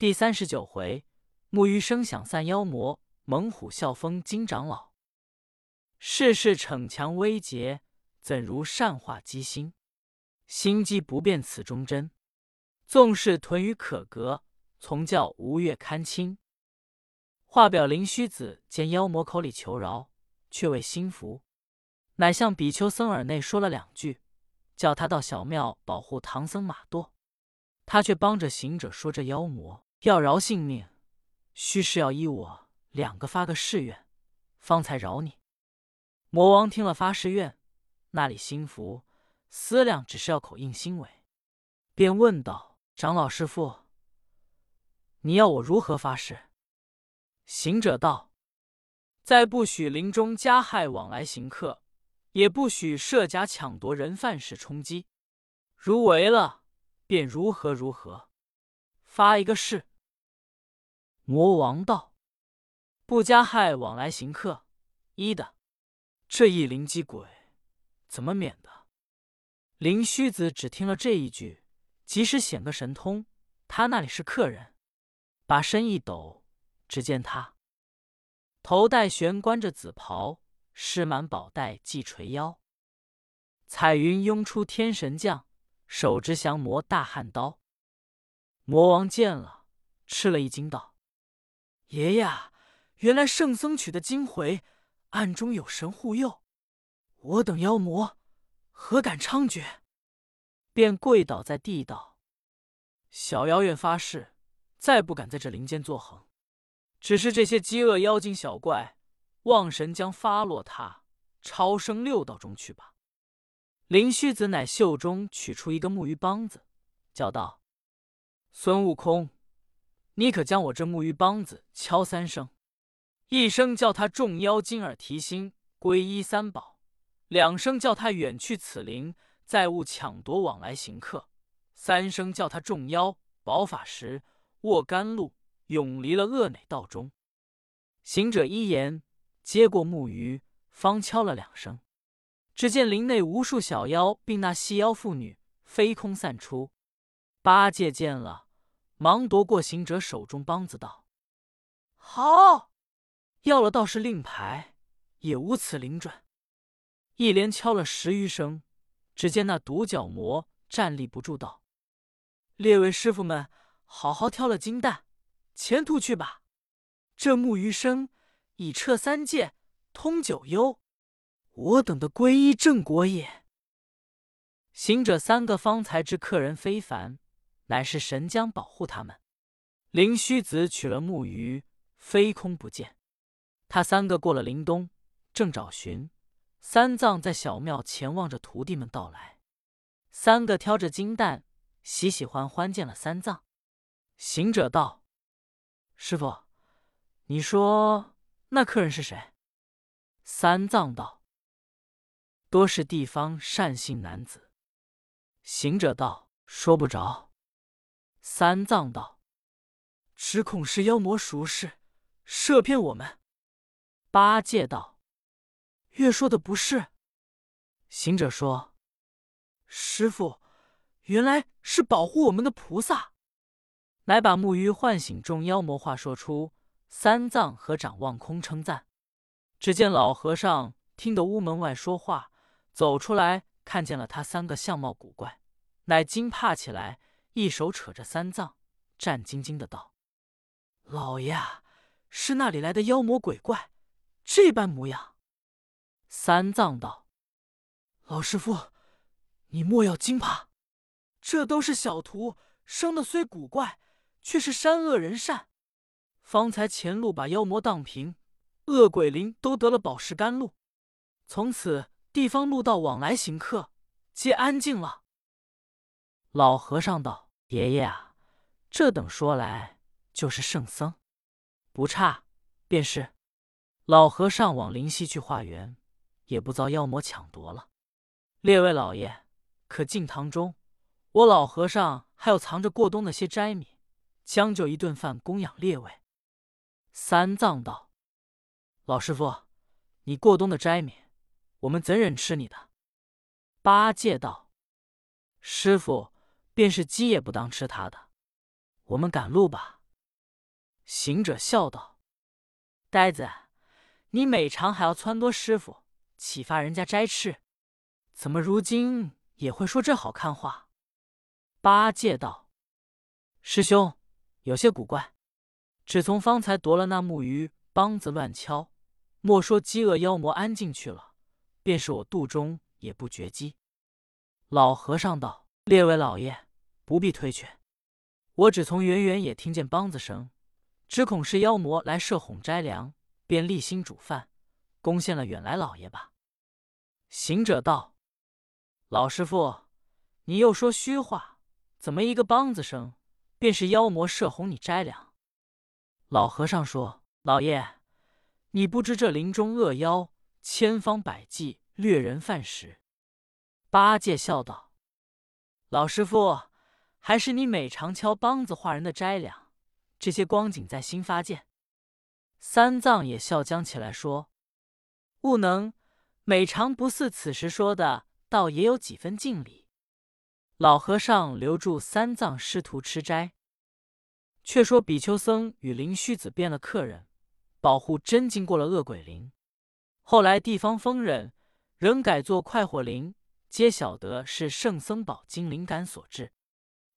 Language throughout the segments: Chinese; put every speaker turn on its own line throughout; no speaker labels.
第三十九回，木鱼声响散妖魔，猛虎啸风惊长老。世事逞强威劫，怎如善化机心？心机不变此中真。纵是屯于可格，从教吴越堪亲。话表灵虚子见妖魔口里求饶，却未心服，乃向比丘僧耳内说了两句，叫他到小庙保护唐僧马舵。他却帮着行者说：“这妖魔。”要饶性命，须是要依我两个发个誓愿，方才饶你。魔王听了发誓愿，那里心服，思量只是要口应心违，便问道：“长老师傅，你要我如何发誓？”行者道：“再不许林中加害往来行客，也不许设假抢夺人犯事冲击。如违了，便如何如何，发一个誓。”魔王道：“不加害往来行客，一的。这一灵机鬼，怎么免的？”灵虚子只听了这一句，即使显个神通，他那里是客人，把身一抖，只见他。头戴悬冠着紫袍，施满宝带系垂腰，彩云拥出天神将，手执降魔大汉刀。魔王见了，吃了一惊，道：爷爷，原来圣僧取的经回，暗中有神护佑，我等妖魔何敢猖獗？便跪倒在地道：“小妖愿发誓，再不敢在这林间作横。只是这些饥饿妖精小怪，望神将发落他，超生六道中去吧。”灵虚子乃袖中取出一个木鱼梆子，叫道：“孙悟空。”你可将我这木鱼梆子敲三声，一声叫他众妖精耳提心，皈依三宝；两声叫他远去此林，再勿抢夺往来行客；三声叫他众妖宝法时，握甘露，永离了恶哪道中。行者一言，接过木鱼，方敲了两声，只见林内无数小妖，并那细腰妇女飞空散出。八戒见了。忙夺过行者手中梆子，道：“好，要了道士令牌，也无此灵准。”一连敲了十余声，只见那独角魔站立不住，道：“列位师傅们，好好挑了金蛋，前途去吧。这木鱼声已彻三界，通九幽，我等的皈依正果也。”行者三个方才知客人非凡。乃是神将保护他们。灵虚子取了木鱼，飞空不见。他三个过了林东，正找寻三藏，在小庙前望着徒弟们到来。三个挑着金蛋，喜喜欢欢见了三藏。行者道：“师傅，你说那客人是谁？”三藏道：“多是地方善信男子。”行者道：“说不着。”三藏道：“只恐是妖魔熟识，设骗我们。”八戒道：“越说的不是。”行者说：“师傅，原来是保护我们的菩萨。”乃把木鱼唤醒众妖魔，话说出。三藏和掌望空称赞。只见老和尚听得屋门外说话，走出来，看见了他三个相貌古怪，乃惊怕起来。一手扯着三藏，战兢兢的道：“老爷，是那里来的妖魔鬼怪，这般模样？”三藏道：“老师傅，你莫要惊怕，这都是小徒生的，虽古怪，却是山恶人善。方才前路把妖魔荡平，恶鬼灵都得了宝石甘露，从此地方路道往来行客，皆安静了。”老和尚道：“爷爷啊，这等说来就是圣僧，不差。便是老和尚往灵溪去化缘，也不遭妖魔抢夺了。列位老爷，可进堂中，我老和尚还有藏着过冬的些斋米，将就一顿饭供养列位。”三藏道：“老师傅，你过冬的斋米，我们怎忍吃你的？”八戒道：“师傅。”便是鸡也不当吃他的，我们赶路吧。行者笑道：“呆子，你每常还要撺掇师傅，启发人家斋吃，怎么如今也会说这好看话？”八戒道：“师兄有些古怪，只从方才夺了那木鱼，梆子乱敲，莫说饥饿妖魔安静去了，便是我肚中也不觉饥。”老和尚道：“列位老爷，不必推却，我只从远远也听见梆子声，只恐是妖魔来设哄斋粮，便立心煮饭，攻陷了远来老爷吧。”行者道：“老师傅，你又说虚话。”怎么一个梆子声，便是妖魔设哄你摘粮？老和尚说：“老爷，你不知这林中恶妖千方百计掠人饭食。”八戒笑道：“老师傅，还是你每常敲梆子化人的斋粮，这些光景在心发现。”三藏也笑将起来说：“悟能，每常不似此时说的，倒也有几分敬礼。”老和尚留住三藏师徒吃斋。却说比丘僧与灵虚子变了客人，保护真经过了恶鬼林。后来地方疯人仍改作快活林，皆晓得是圣僧宝经灵感所致。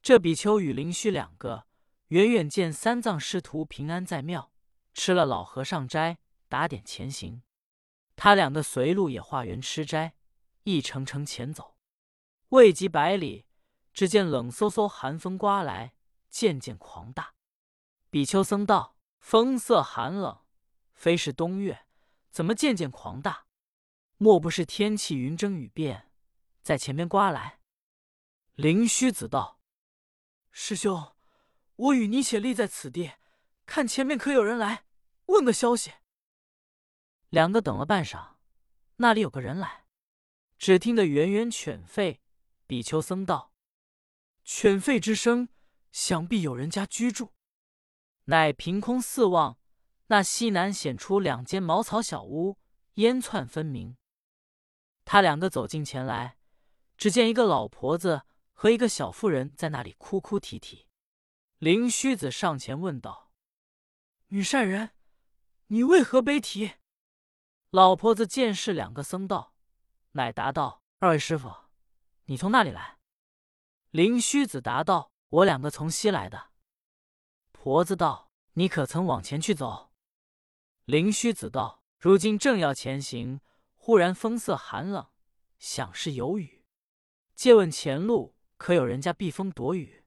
这比丘与灵虚两个远远见三藏师徒平安在庙，吃了老和尚斋，打点前行。他两个随路也化缘吃斋，一程程前走，未及百里。只见冷飕飕寒风刮来，渐渐狂大。比丘僧道：“风色寒冷，非是冬月，怎么渐渐狂大？莫不是天气云蒸雨变，在前面刮来？”灵虚子道：“师兄，我与你且立在此地，看前面可有人来，问个消息。”两个等了半晌，那里有个人来，只听得远远犬吠。比丘僧道。犬吠之声，想必有人家居住。乃凭空四望，那西南显出两间茅草小屋，烟窜分明。他两个走近前来，只见一个老婆子和一个小妇人在那里哭哭啼啼。灵虚子上前问道：“女善人，你为何悲啼？”老婆子见是两个僧道，乃答道：“二位师傅，你从那里来？”灵虚子答道：“我两个从西来的。”婆子道：“你可曾往前去走？”灵虚子道：“如今正要前行，忽然风色寒冷，想是有雨。借问前路可有人家避风躲雨？”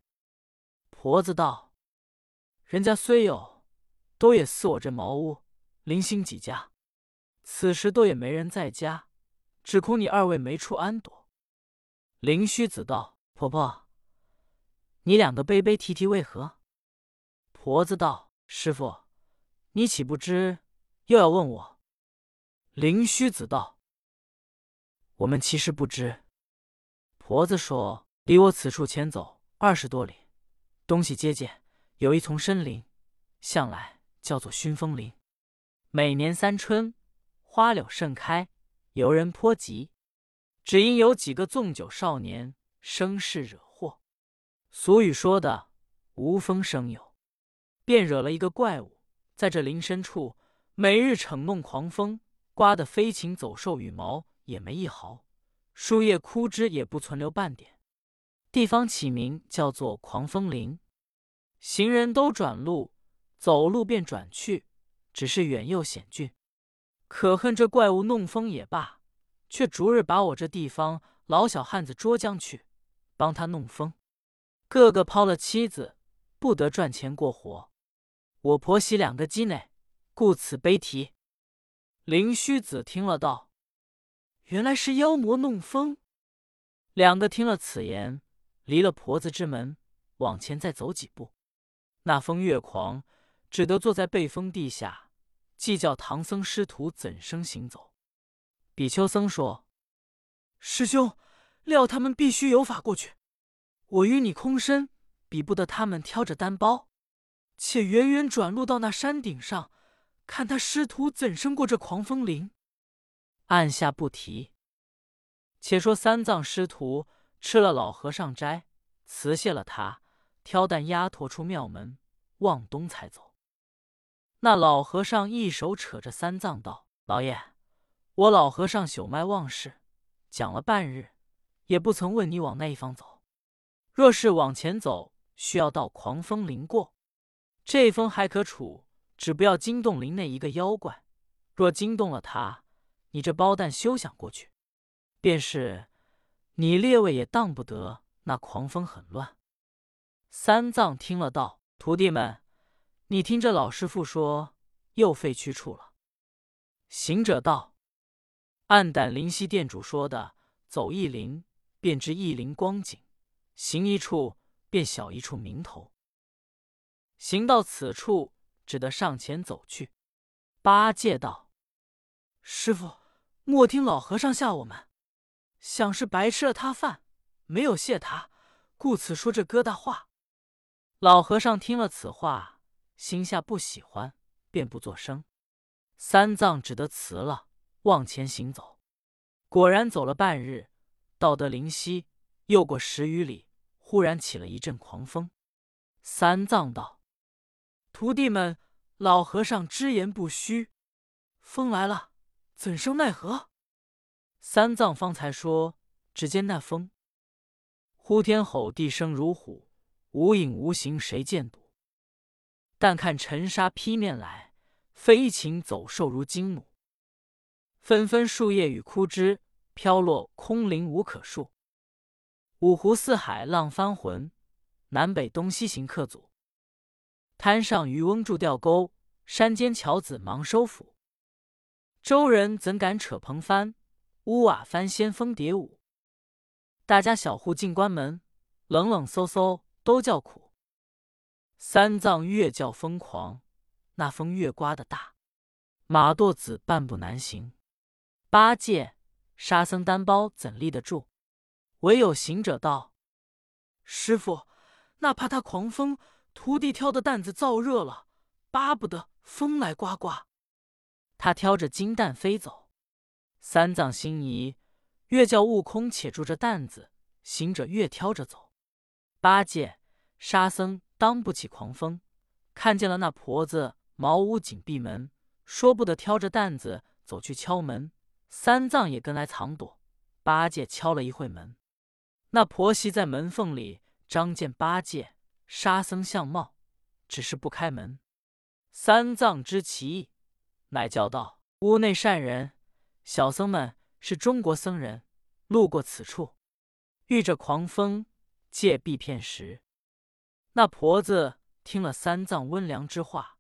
婆子道：“人家虽有，都也似我这茅屋，零星几家。此时都也没人在家，只恐你二位没处安躲。”灵虚子道。婆婆，你两个悲悲啼啼为何？婆子道：“师傅，你岂不知？又要问我？”灵虚子道：“我们其实不知。”婆子说：“离我此处前走二十多里，东西接见有一丛深林，向来叫做熏风林。每年三春，花柳盛开，游人颇集。只因有几个纵酒少年。”生事惹祸，俗语说的“无风生有”，便惹了一个怪物，在这林深处，每日逞弄狂风，刮得飞禽走兽羽毛也没一毫，树叶枯枝也不存留半点。地方起名叫做狂风林，行人都转路，走路便转去，只是远又险峻。可恨这怪物弄风也罢，却逐日把我这地方老小汉子捉将去。帮他弄风，个个抛了妻子，不得赚钱过活。我婆媳两个鸡内，故此悲啼。灵虚子听了道：“原来是妖魔弄风。”两个听了此言，离了婆子之门，往前再走几步，那风越狂，只得坐在背风地下，计较唐僧师徒怎生行走。比丘僧说：“师兄。”料他们必须有法过去，我与你空身，比不得他们挑着单包。且远远转路到那山顶上，看他师徒怎生过这狂风林。按下不提。且说三藏师徒吃了老和尚斋，辞谢了他，挑担丫驮出庙门，往东才走。那老和尚一手扯着三藏道：“老爷，我老和尚朽迈忘事，讲了半日，也不曾问你往那一方走。若是往前走，需要到狂风林过。这风还可处，只不要惊动林内一个妖怪。若惊动了他，你这包蛋休想过去。便是你列位也当不得，那狂风很乱。”三藏听了道：“徒弟们，你听这老师傅说，又废去处了。”行者道：“暗胆灵溪店主说的，走一灵便知一灵光景，行一处便晓一处名头。行到此处，只得上前走去。”八戒道：“师傅，莫听老和尚吓我们，想是白吃了他饭，没有谢他，故此说这疙瘩话。”老和尚听了此话，心下不喜欢，便不作声。三藏只得辞了，往前行走。果然走了半日，到得灵溪，又过十余里，忽然起了一阵狂风。三藏道：“徒弟们，老和尚之言不虚，风来了，怎生奈何？”三藏方才说：“只见那风，呼天吼地声如虎。”无影无形，谁见睹？但看尘沙劈面来，飞禽走兽如惊弩，纷纷树叶与枯枝飘落，空灵无可数。五湖四海浪翻浑，南北东西行客阻。滩上渔翁筑钓钩，山间樵子忙收斧。周人怎敢扯蓬帆？屋瓦翻掀风蝶舞。大家小户进关门，冷冷飕飕。都叫苦，三藏越叫疯狂，那风越刮得大，马垛子半步难行。八戒、沙僧单包怎立得住？唯有行者道：“师傅，那怕他狂风，徒弟挑的担子燥热了，巴不得风来刮刮。”他挑着金蛋飞走。三藏心疑，越叫悟空且住着担子，行者越挑着走。八戒、沙僧当不起狂风，看见了那婆子茅屋紧闭门，说不得挑着担子走去敲门。三藏也跟来藏躲。八戒敲了一会门，那婆媳在门缝里张见八戒、沙僧相貌，只是不开门。三藏知其意，乃叫道：“屋内善人，小僧们是中国僧人，路过此处，遇着狂风。”借避片时，那婆子听了三藏温良之话，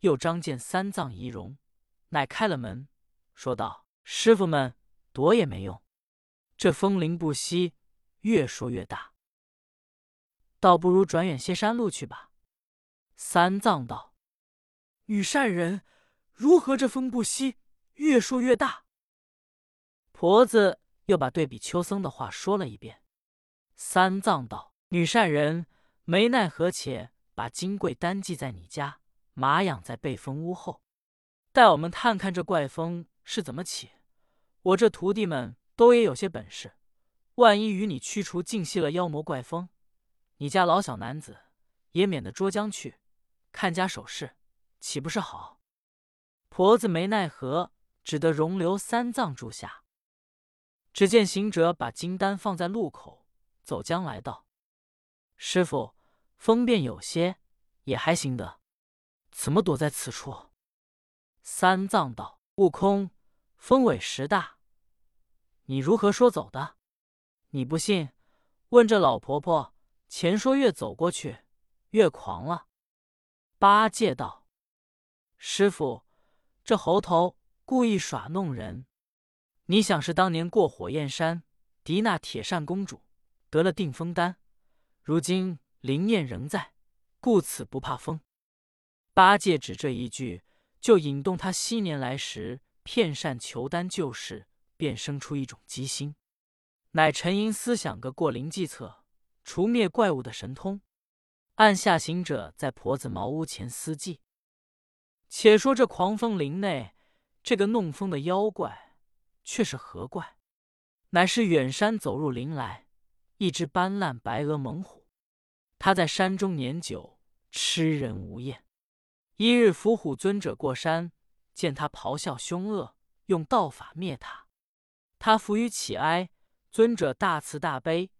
又张见三藏仪容，乃开了门，说道：“师傅们躲也没用，这风铃不息，越说越大，倒不如转远些山路去吧。”三藏道：“与善人如何？这风不息，越说越大。”婆子又把对比秋僧的话说了一遍。三藏道：“女善人，没奈何，且把金柜单寄在你家，马养在背风屋后，待我们探看这怪风是怎么起。我这徒弟们都也有些本事，万一与你驱除尽息了妖魔怪风，你家老小男子也免得捉将去，看家守事，岂不是好？”婆子没奈何，只得容留三藏住下。只见行者把金丹放在路口。走将来道：“师傅，风便有些，也还行得。怎么躲在此处？”三藏道：“悟空，风尾实大。你如何说走的？你不信，问这老婆婆。前说越走过去，越狂了。”八戒道：“师傅，这猴头故意耍弄人。你想是当年过火焰山，敌那铁扇公主。”得了定风丹，如今灵念仍在，故此不怕风。八戒只这一句，就引动他昔年来时骗善求丹旧事，便生出一种机心，乃沉吟思想个过灵计策，除灭怪物的神通。按下行者在婆子茅屋前思计。且说这狂风林内，这个弄风的妖怪，却是何怪？乃是远山走入林来。一只斑斓白额猛虎，它在山中年久，吃人无厌。一日，伏虎尊者过山，见他咆哮凶恶，用道法灭他。他伏于乞哀，尊者大慈大悲，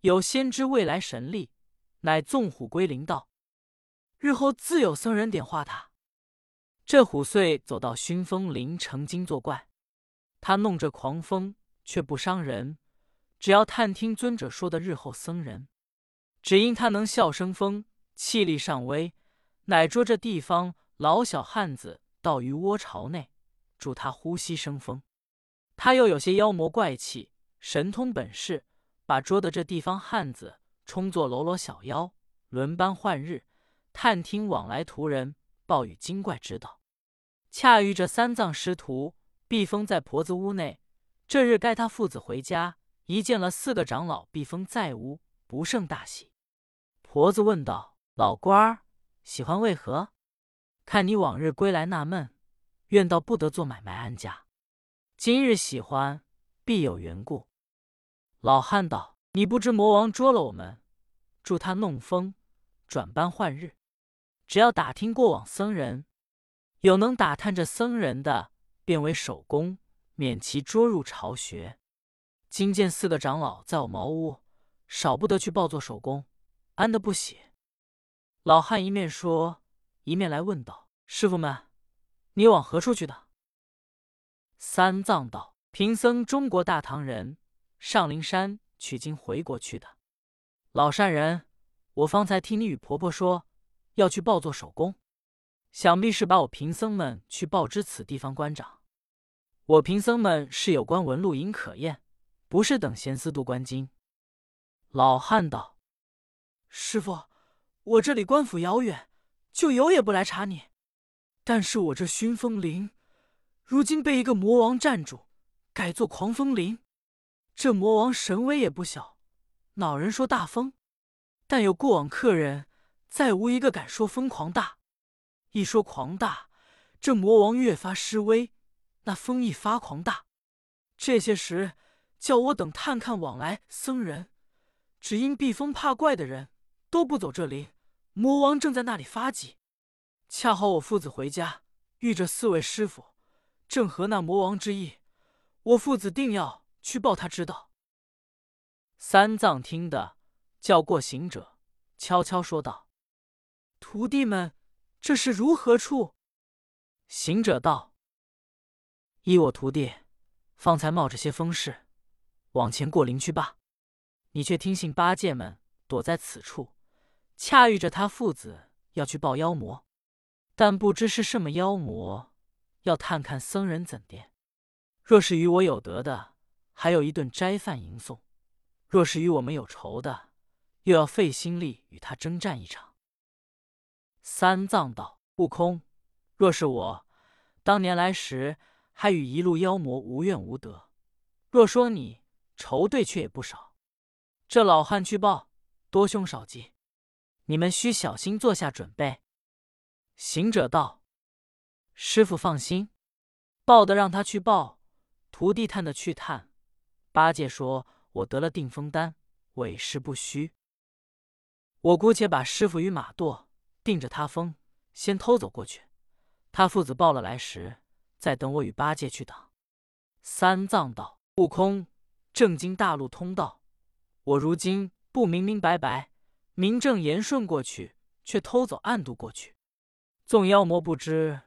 有先知未来神力，乃纵虎归林道。日后自有僧人点化他。这虎遂走到熏风林成精作怪，他弄着狂风，却不伤人，只要探听尊者说的日后僧人。只因他能笑生风，气力尚微，乃捉这地方老小汉子到鱼窝巢内，助他呼吸生风。他又有些妖魔怪气，神通本事，把捉的这地方汉子充作喽啰小妖，轮班换日，探听往来途人，暴雨精怪知道。恰遇这三藏师徒避风在婆子屋内，这日该他父子回家，一见了四个长老避风在屋，不胜大喜。婆子问道：“老官儿，喜欢为何？看你往日归来纳闷，怨道不得做买卖安家。今日喜欢，必有缘故。”老汉道：“你不知魔王捉了我们，助他弄风，转班换日。只要打听过往僧人，有能打探这僧人的，便为手工，免其捉入巢穴。今见四个长老在我茅屋，少不得去报做手工。”安的不喜。老汉一面说，一面来问道：“师傅们，你往何处去的？”三藏道：“贫僧中国大唐人，上灵山取经回国去的。老善人，我方才听你与婆婆说要去报做手工，想必是把我贫僧们去报知此地方官长。我贫僧们是有关文录影可验，不是等闲思度关经。”老汉道。师傅，我这里官府遥远，就有也不来查你。但是我这熏风林，如今被一个魔王占住，改做狂风林。这魔王神威也不小，恼人说大风，但有过往客人，再无一个敢说风狂大。一说狂大，这魔王越发失威，那风一发狂大。这些时，叫我等探看往来僧人，只因避风怕怪的人。都不走这林，魔王正在那里发急。恰好我父子回家，遇着四位师傅，正合那魔王之意。我父子定要去报他知道。三藏听得，叫过行者，悄悄说道：“徒弟们，这是如何处？”行者道：“依我徒弟，方才冒着些风势，往前过林去罢。你却听信八戒们躲在此处。”恰遇着他父子要去报妖魔，但不知是什么妖魔，要探看僧人怎的。若是与我有得的，还有一顿斋饭迎送；若是与我们有仇的，又要费心力与他征战一场。三藏道：“悟空，若是我当年来时，还与一路妖魔无怨无德；若说你仇对，却也不少。这老汉去报，多凶少吉。”你们需小心做下准备。行者道：“师傅放心，报的让他去报，徒弟探的去探。八戒说：‘我得了定风丹，委实不虚。我姑且把师傅与马舵定着他风，先偷走过去。他父子报了来时，再等我与八戒去挡。’三藏道：‘悟空，正经大路通道，我如今不明明白白。’”名正言顺过去，却偷走暗度过去，纵妖魔不知，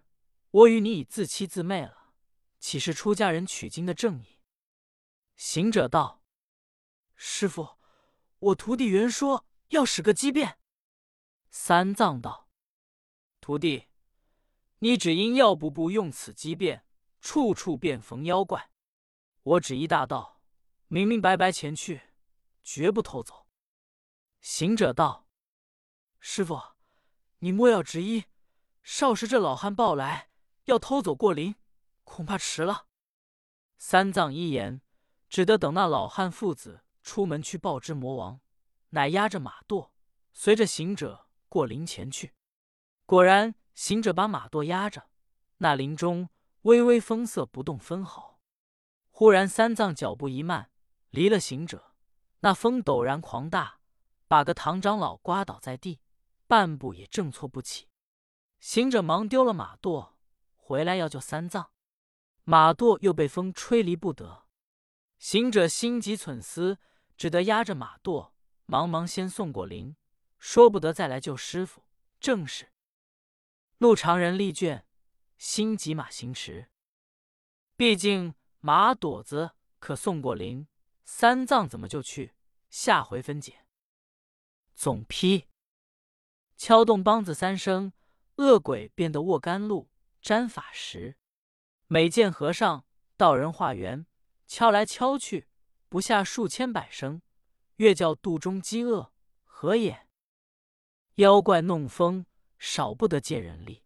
我与你已自欺自昧了，岂是出家人取经的正义？行者道：“师傅，我徒弟原说要使个机变。”三藏道：“徒弟，你只因药不部用此机变，处处便逢妖怪。我只一大道，明明白白前去，绝不偷走。”行者道：“师傅，你莫要执意。少时这老汉报来要偷走过林，恐怕迟了。”三藏一言，只得等那老汉父子出门去报知魔王，乃压着马舵，随着行者过林前去。果然，行者把马舵压着，那林中微微风色不动分毫。忽然，三藏脚步一慢，离了行者，那风陡然狂大。把个唐长老刮倒在地，半步也正错不起。行者忙丢了马舵，回来要救三藏，马舵又被风吹离不得。行者心急忖思，只得压着马舵，忙忙先送过林，说不得再来救师傅。正是路长人力倦，心急马行迟。毕竟马朵子可送过灵，三藏怎么就去？下回分解。总批：敲动梆子三声，恶鬼变得握甘露沾法时；每见和尚道人化缘。敲来敲去，不下数千百声，越叫肚中饥饿，何也？妖怪弄风，少不得借人力，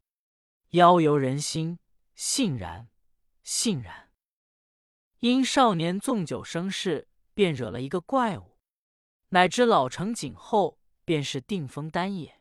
妖由人心，信然，信然。因少年纵酒生事，便惹了一个怪物，乃至老成景后，便是定风丹也。